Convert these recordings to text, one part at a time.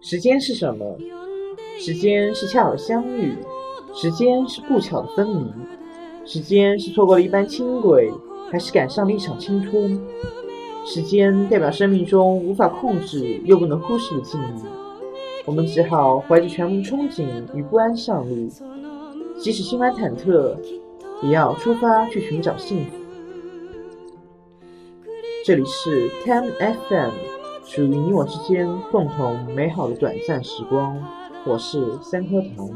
时间是什么？时间是恰好相遇，时间是不巧的分离，时间是错过了一班轻轨，还是赶上了一场青春？时间代表生命中无法控制又不能忽视的记忆，我们只好怀着全部憧憬与不安上路，即使心怀忐忑，也要出发去寻找幸福。这里是 Ten FM，属于你我之间共同美好的短暂时光。我是三颗糖。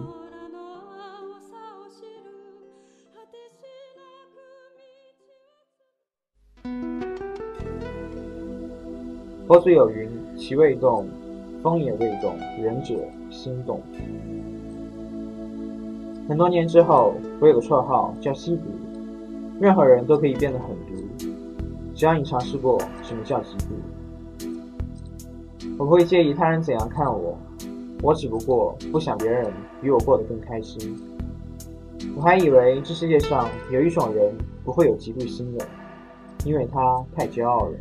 佛祖有云：“其未动，风也未动，仁者心动。”很多年之后，我有个绰号叫吸毒，任何人都可以变得很毒，只要你尝试过什么叫嫉妒。我不会介意他人怎样看我，我只不过不想别人比我过得更开心。我还以为这世界上有一种人不会有嫉妒心的，因为他太骄傲了。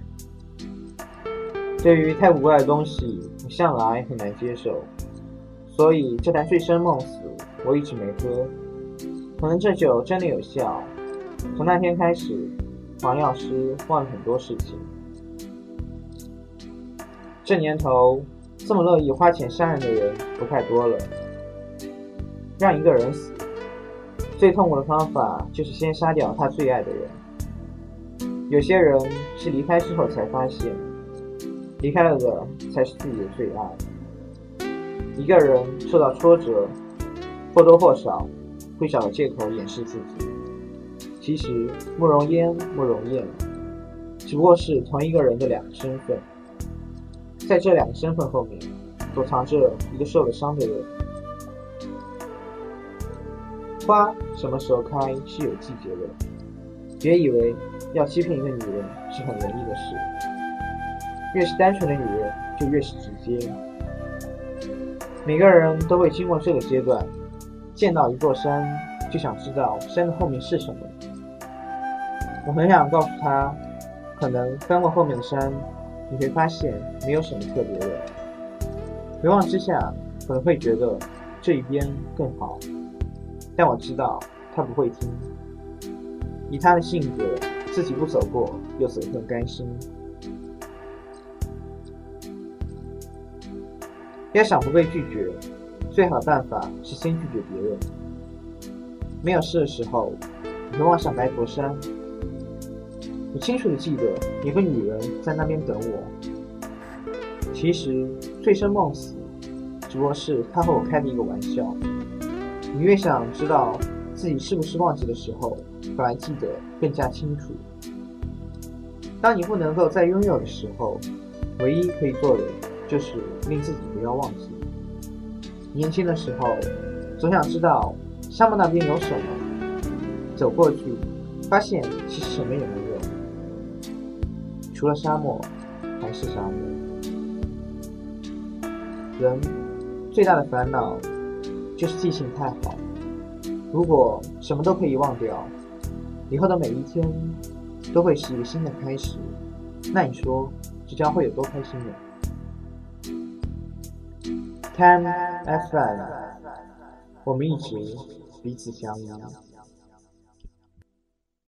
对于太古怪的东西，我向来很难接受，所以这坛醉生梦死我一直没喝。可能这酒真的有效。从那天开始，黄药师忘了很多事情。这年头，这么乐意花钱杀人的人不太多了。让一个人死，最痛苦的方法就是先杀掉他最爱的人。有些人是离开之后才发现。离开了的才是自己的最爱。一个人受到挫折，或多或少会找个借口掩饰自己。其实慕容嫣、慕容燕只不过是同一个人的两个身份，在这两个身份后面躲藏着一个受了伤的人。花什么时候开是有季节的，别以为要欺骗一个女人是很容易的事。越是单纯的女人，就越是直接。每个人都会经过这个阶段，见到一座山，就想知道山的后面是什么。我很想告诉他，可能翻过后面的山，你会发现没有什么特别的。回望之下，可能会觉得这一边更好。但我知道他不会听。以他的性格，自己不走过，又怎会甘心？要想不被拒绝，最好的办法是先拒绝别人。没有事的时候，你会望向白驼山。我清楚的记得有个女人在那边等我。其实醉生梦死，只不过是她和我开的一个玩笑。你越想知道自己是不是忘记的时候，反而记得更加清楚。当你不能够再拥有的时候，唯一可以做的。就是令自己不要忘记。年轻的时候，总想知道沙漠那边有什么，走过去，发现其实什么也没有，除了沙漠，还是沙漠。人最大的烦恼就是记性太好。如果什么都可以忘掉，以后的每一天都会是一个新的开始，那你说这将会有多开心呢？Ten FM，我们一直彼此相依。